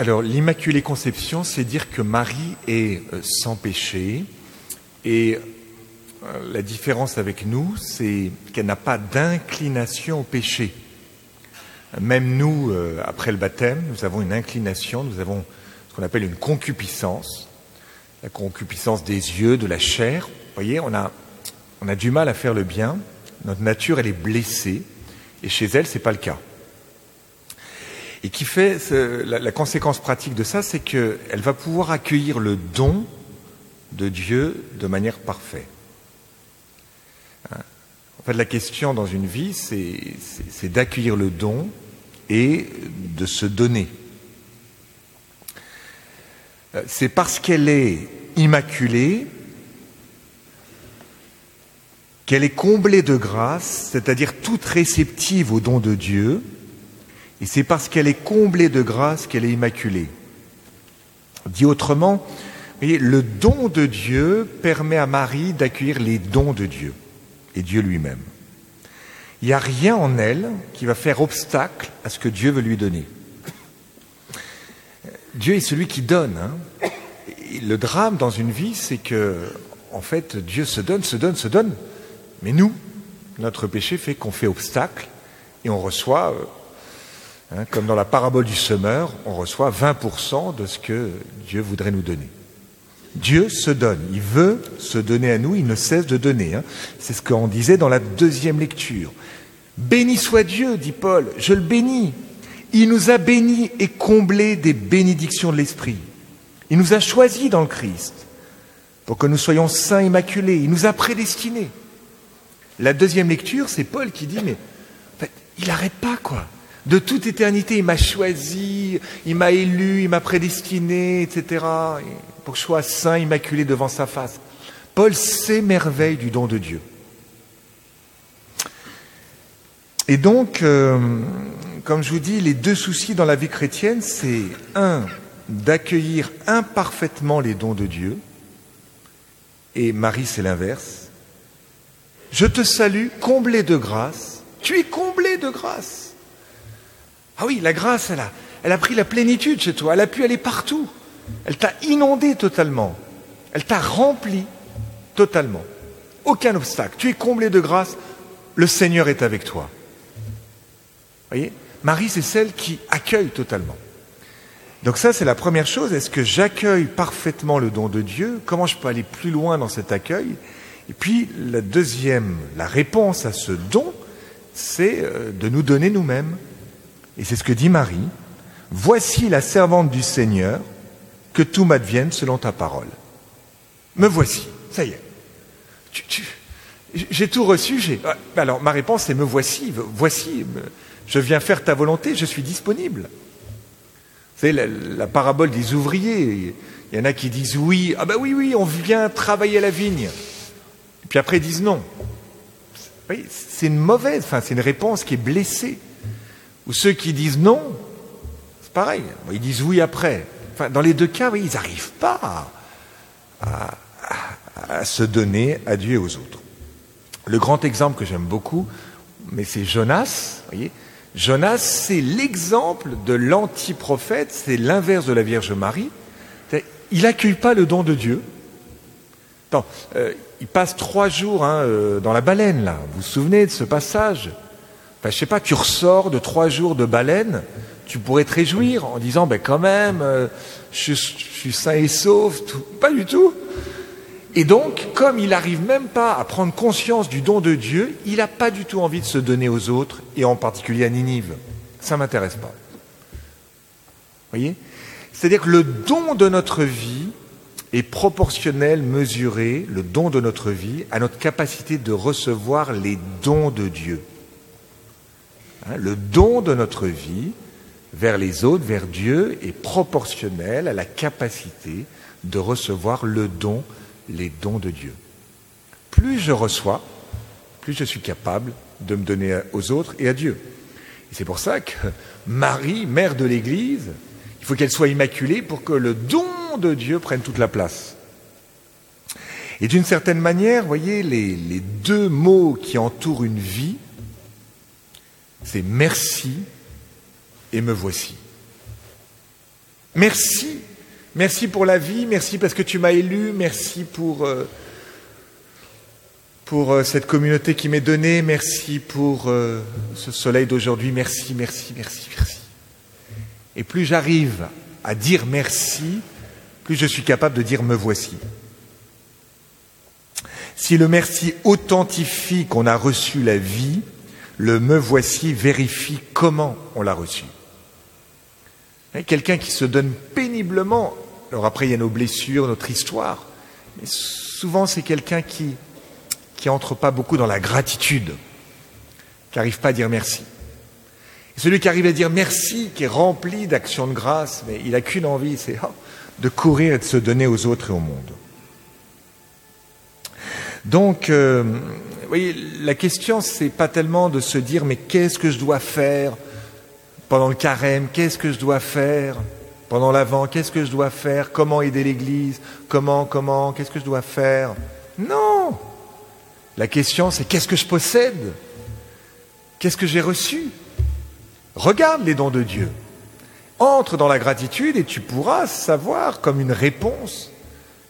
Alors, l'Immaculée Conception, c'est dire que Marie est euh, sans péché. Et euh, la différence avec nous, c'est qu'elle n'a pas d'inclination au péché. Même nous, euh, après le baptême, nous avons une inclination, nous avons ce qu'on appelle une concupiscence, la concupiscence des yeux, de la chair. Voyez, on a, on a du mal à faire le bien, notre nature, elle est blessée, et chez elle, ce n'est pas le cas. Et qui fait la, la, conséquence pratique de ça, c'est qu'elle va pouvoir accueillir le don de Dieu de manière parfaite. Hein? En fait, la question dans une vie, c'est d'accueillir le don et de se donner. Euh, c'est parce qu'elle est immaculée qu'elle est comblée de grâce, c'est-à-dire toute réceptive au don de Dieu, et c'est parce qu'elle est comblée de grâce qu'elle est immaculée. Dit autrement, le don de Dieu permet à Marie d'accueillir les dons de Dieu et Dieu lui-même. Il n'y a rien en elle qui va faire obstacle à ce que Dieu veut lui donner. Dieu est celui qui donne. Hein. le drame dans une vie, c'est que, en fait, Dieu se donne, se donne, se donne. Mais nous, notre péché fait qu'on fait obstacle et on reçoit euh, Hein, comme dans la parabole du semeur, on reçoit 20% de ce que Dieu voudrait nous donner. Dieu se donne, il veut se donner à nous, il ne cesse de donner. Hein. C'est ce qu'on disait dans la deuxième lecture. Béni soit Dieu, dit Paul, je le bénis. Il nous a bénis et comblés des bénédictions de l'Esprit. Il nous a choisis dans le Christ pour que nous soyons saints immaculés. Il nous a prédestinés. La deuxième lecture, c'est Paul qui dit, mais il n'arrête pas, quoi. De toute éternité, il m'a choisi, il m'a élu, il m'a prédestiné, etc., pour que je sois saint, immaculé devant sa face. Paul s'émerveille du don de Dieu. Et donc, euh, comme je vous dis, les deux soucis dans la vie chrétienne, c'est un, d'accueillir imparfaitement les dons de Dieu, et Marie, c'est l'inverse. Je te salue, comblé de grâce. Tu es comblé de grâce. Ah oui, la grâce, elle a, pris la plénitude chez toi, elle a pu aller partout. Elle t'a inondé totalement. Elle t'a rempli totalement. Aucun obstacle. Tu es comblé de grâce. Le Seigneur est avec toi. voyez? Marie, c'est celle qui accueille totalement. Donc ça, c'est la première chose. Est-ce que j'accueille parfaitement le don de Dieu? Comment je peux aller plus loin dans cet accueil? Et puis, la deuxième, la réponse à ce don, c'est euh, de nous donner nous-mêmes. Et c'est ce que dit Marie. Voici la servante du Seigneur, que tout m'advienne selon ta parole. Me voici, ça y est. j'ai tout reçu. J'ai, ah, alors ma réponse est me voici, voici. Je viens faire ta volonté, je suis disponible. Vous savez, la, parabole des ouvriers, il y en a qui disent oui, ah ben oui, oui, on vient travailler à la vigne. Et puis après ils disent non. c'est une mauvaise, enfin c'est une réponse qui est blessée. Ou ceux qui disent non, c'est pareil, ils disent oui après. Enfin, dans les deux cas, oui, ils n'arrivent pas à, se donner à Dieu et aux autres. Le grand exemple que j'aime beaucoup, mais c'est Jonas. Jonas, c'est l'exemple de l'anti-prophète, c'est l'inverse de la Vierge Marie. Il n'accueille pas le don de Dieu. Euh, il passe trois jours hein, euh, dans la baleine, là. Vous vous souvenez de ce passage? Je sais pas, tu ressors de trois jours de baleine, tu pourrais te réjouir en disant, ben quand même, euh, je, suis sain et sauf, pas du tout. Et donc, comme il n'arrive même pas à prendre conscience du don de Dieu, il n'a pas du tout envie de se donner aux autres, et en particulier à Ninive. Ça ne m'intéresse pas. voyez? C'est-à-dire que le don de notre vie est proportionnel, mesuré, le don de notre vie, à notre capacité de recevoir les dons de Dieu. Hein, le don de notre vie vers les autres, vers Dieu, est proportionnel à la capacité de recevoir le don, les dons de Dieu. Plus je reçois, plus je suis capable de me donner aux autres et à Dieu. Et c'est pour ça que Marie, mère de l'Église, il faut qu'elle soit immaculée pour que le don de Dieu prenne toute la place. Et d'une certaine manière, voyez, les, les deux mots qui entourent une vie, c'est merci et me voici. Merci. Merci pour la vie, merci parce que tu m'as élu, merci pour, euh, euh, cette communauté qui m'est donnée, merci pour euh, ce soleil d'aujourd'hui, merci, merci, merci, merci. Et plus j'arrive à dire merci, plus je suis capable de dire me voici. Si le merci authentifie qu'on a reçu la vie, le me voici vérifie comment on l'a reçu. Quelqu'un qui se donne péniblement, alors après il y a nos blessures, notre histoire, mais souvent c'est quelqu'un qui qui entre pas beaucoup dans la gratitude, qui n'arrive pas à dire merci. Celui qui arrive à dire merci, qui est rempli d'actions de grâce, mais il n'a qu'une envie, c'est oh, de courir et de se donner aux autres et au monde. Donc, euh, voyez, la question, c'est pas tellement de se dire, mais qu'est-ce que je dois faire pendant le carême, qu'est-ce que je dois faire pendant l'avant, qu'est-ce que je dois faire, comment aider l'Église, comment, comment, qu'est-ce que je dois faire? Non! La question, c'est qu'est-ce que je possède? Qu'est-ce que j'ai reçu? Regarde les dons de Dieu. Entre dans la gratitude et tu pourras savoir, comme une réponse,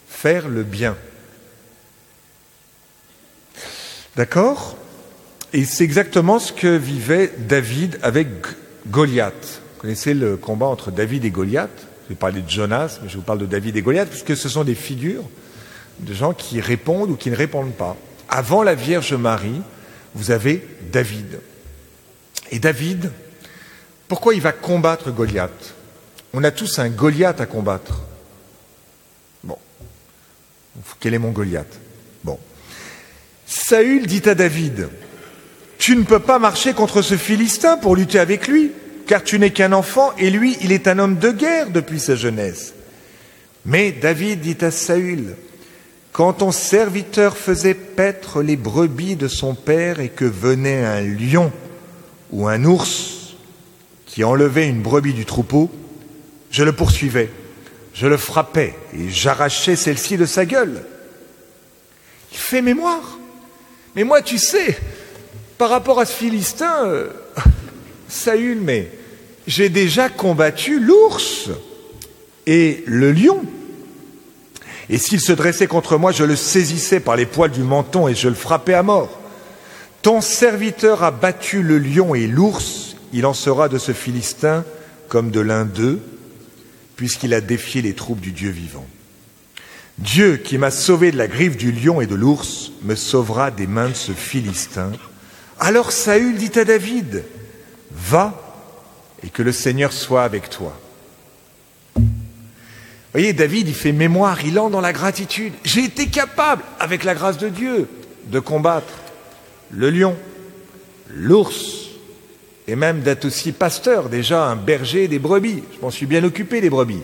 faire le bien. D'accord? Et c'est exactement ce que vivait David avec Goliath. Vous connaissez le combat entre David et Goliath? Je vais parler de Jonas, mais je vous parle de David et Goliath, puisque ce sont des figures de gens qui répondent ou qui ne répondent pas. Avant la Vierge Marie, vous avez David. Et David, pourquoi il va combattre Goliath? On a tous un Goliath à combattre. Bon. Quel est mon Goliath? Saül dit à David, tu ne peux pas marcher contre ce Philistin pour lutter avec lui, car tu n'es qu'un enfant et lui, il est un homme de guerre depuis sa jeunesse. Mais David dit à Saül, quand ton serviteur faisait paître les brebis de son père et que venait un lion ou un ours qui enlevait une brebis du troupeau, je le poursuivais, je le frappais et j'arrachais celle-ci de sa gueule. Il fait mémoire. Mais moi, tu sais, par rapport à ce Philistin, euh, Saül, mais j'ai déjà combattu l'ours et le lion. Et s'il se dressait contre moi, je le saisissais par les poils du menton et je le frappais à mort. Ton serviteur a battu le lion et l'ours, il en sera de ce Philistin comme de l'un d'eux, puisqu'il a défié les troupes du Dieu vivant. Dieu qui m'a sauvé de la griffe du lion et de l'ours me sauvera des mains de ce Philistin alors Saül dit à David, va et que le Seigneur soit avec toi. Voyez, David, il fait mémoire, il entre dans la gratitude. J'ai été capable, avec la grâce de Dieu, de combattre le lion, l'ours, et même d'être aussi pasteur, déjà un berger des brebis. Je m'en suis bien occupé des brebis.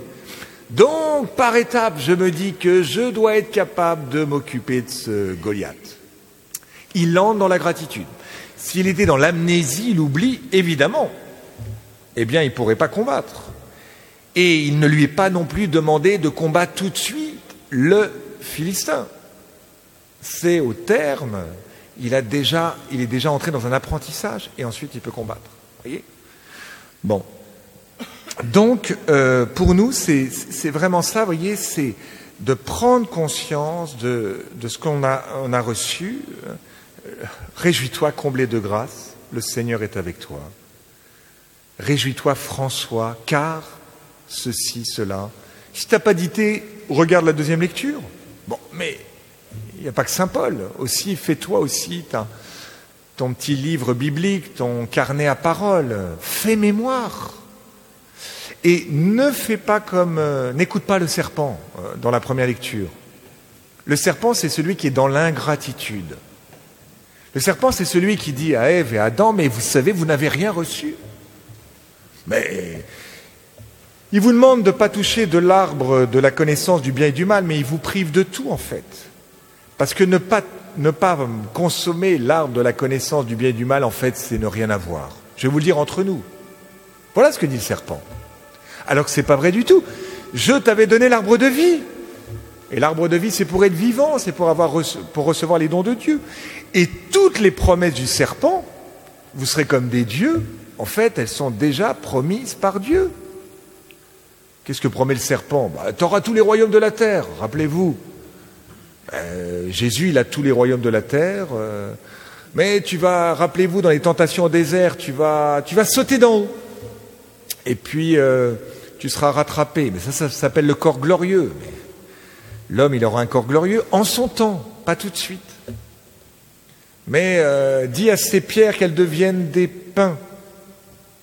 Donc, par étapes, je me dis que je dois être capable de m'occuper de ce Goliath. Il entre dans la gratitude. S'il était dans l'amnésie, l'oubli, évidemment, eh bien, il ne pourrait pas combattre. Et il ne lui est pas non plus demandé de combattre tout de suite le Philistin. C'est au terme, il, a déjà, il est déjà entré dans un apprentissage et ensuite il peut combattre. voyez? Bon. Donc, euh, pour nous, c'est vraiment ça, voyez, c'est de prendre conscience de, ce qu'on a, reçu, Réjouis-toi, comblé de grâce, le Seigneur est avec toi. Réjouis-toi, François, car ceci, cela. Si tu n'as pas dit, regarde la deuxième lecture. Bon, mais il n'y a pas que Saint Paul. Aussi, fais-toi aussi ton petit livre biblique, ton carnet à parole. Fais mémoire. Et ne fais pas comme. Euh, n'écoute pas le serpent euh, dans la première lecture. Le serpent, c'est celui qui est dans l'ingratitude. Le serpent, c'est celui qui dit à Ève et à Adam, mais vous savez, vous n'avez rien reçu. Mais il vous demande de ne pas toucher de l'arbre de la connaissance du bien et du mal, mais il vous prive de tout en fait. Parce que ne pas, ne pas consommer l'arbre de la connaissance du bien et du mal, en fait, c'est ne rien avoir. Je vais vous le dire entre nous. Voilà ce que dit le serpent. Alors que ce n'est pas vrai du tout. Je t'avais donné l'arbre de vie. Et l'arbre de vie, c'est pour être vivant, c'est pour, avoir, pour recevoir les dons de Dieu. Et toutes les promesses du serpent, vous serez comme des dieux, en fait, elles sont déjà promises par Dieu. Qu'est-ce que promet le serpent? Bah, Tu auras tous les royaumes de la terre, rappelez-vous. Euh, Jésus, il a tous les royaumes de la terre. Euh, mais tu vas, rappelez-vous, dans les tentations au désert, tu vas, tu vas sauter d'en haut. Et puis, euh, tu seras rattrapé. Mais ça, ça s'appelle le corps glorieux. L'homme, il aura un corps glorieux en son temps, pas tout de suite. Mais euh, dis à ces pierres qu'elles deviennent des pains.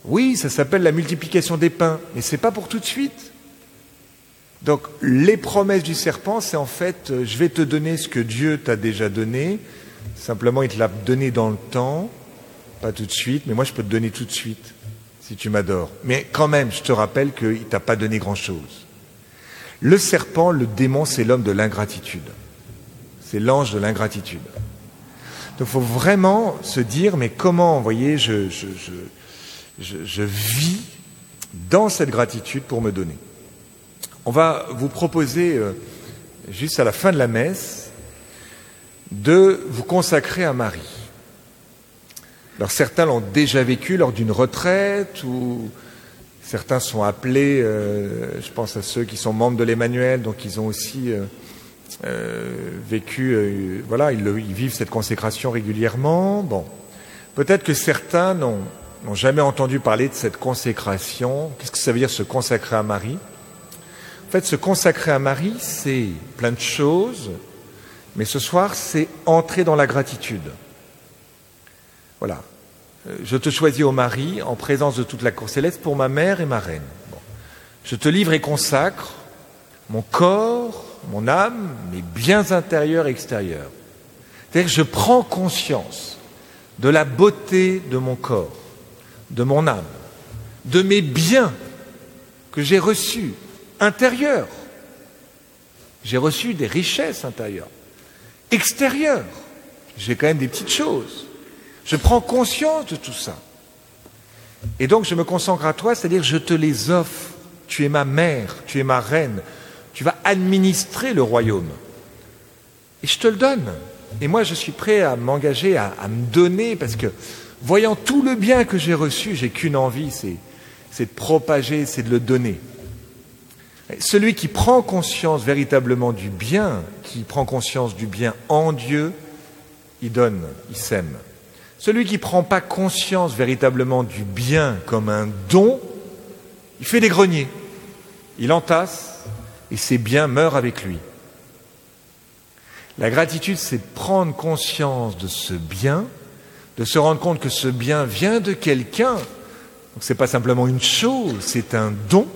Oui, ça s'appelle la multiplication des pains, mais ce n'est pas pour tout de suite. Donc les promesses du serpent, c'est en fait, euh, je vais te donner ce que Dieu t'a déjà donné, simplement il te l'a donné dans le temps, pas tout de suite, mais moi je peux te donner tout de suite, si tu m'adores. Mais quand même, je te rappelle qu'il t'a pas donné grand-chose. Le serpent, le démon, c'est l'homme de l'ingratitude. C'est l'ange de l'ingratitude. Donc il faut vraiment se dire, mais comment, vous voyez, je, je, je, je, vis dans cette gratitude pour me donner. On va vous proposer, euh, juste à la fin de la messe, de vous consacrer à Marie. Alors certains l'ont déjà vécu lors d'une retraite ou certains sont appelés, euh, je pense à ceux qui sont membres de l'Emmanuel, donc ils ont aussi euh, euh, vécu, voilà, ils, vivent cette consécration régulièrement. Bon, peut-être que certains n'ont jamais entendu parler de cette consécration. Qu'est-ce que ça veut dire se consacrer à Marie? En fait, se consacrer à Marie, c'est plein de choses, mais ce soir, c'est entrer dans la gratitude. Voilà. Euh, je te choisis, au Marie, en présence de toute la cour céleste, pour ma mère et ma reine. Je te livre et consacre mon corps, mon âme, mes biens intérieurs et extérieurs. C'est-à-dire que je prends conscience de la beauté de mon corps, de mon âme, de mes biens que j'ai reçus intérieurs. J'ai reçu des richesses intérieures. Extérieures, j'ai quand même des petites choses. Je prends conscience de tout ça. Et donc je me consacre à toi, c'est-à-dire je te les offre. Tu es ma mère, tu es ma reine, tu vas administrer le royaume. Et je te le donne. Et moi, je suis prêt à m'engager, à, me donner, parce que voyant tout le bien que j'ai reçu, j'ai qu'une envie, c'est, de propager, c'est de le donner. celui qui prend conscience véritablement du bien, qui prend conscience du bien en Dieu, il donne, il sème. Celui qui ne prend pas conscience véritablement du bien comme un don, il fait des greniers, il entasse, et ses biens meurent avec lui. La gratitude, c'est prendre conscience de ce bien, de se rendre compte que ce bien vient de quelqu'un. Donc ce n'est pas simplement une chose, c'est un don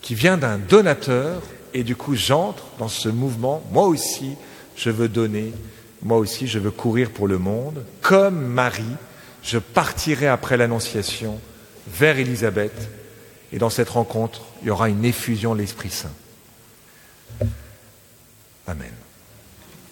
qui vient d'un donateur. Et du coup, j'entre dans ce mouvement. Moi aussi, je veux donner. Moi aussi, je veux courir pour le monde. Comme Marie, je partirai après l'Annonciation vers Élisabeth et dans cette rencontre, il y aura une effusion de l'Esprit Saint. Amen.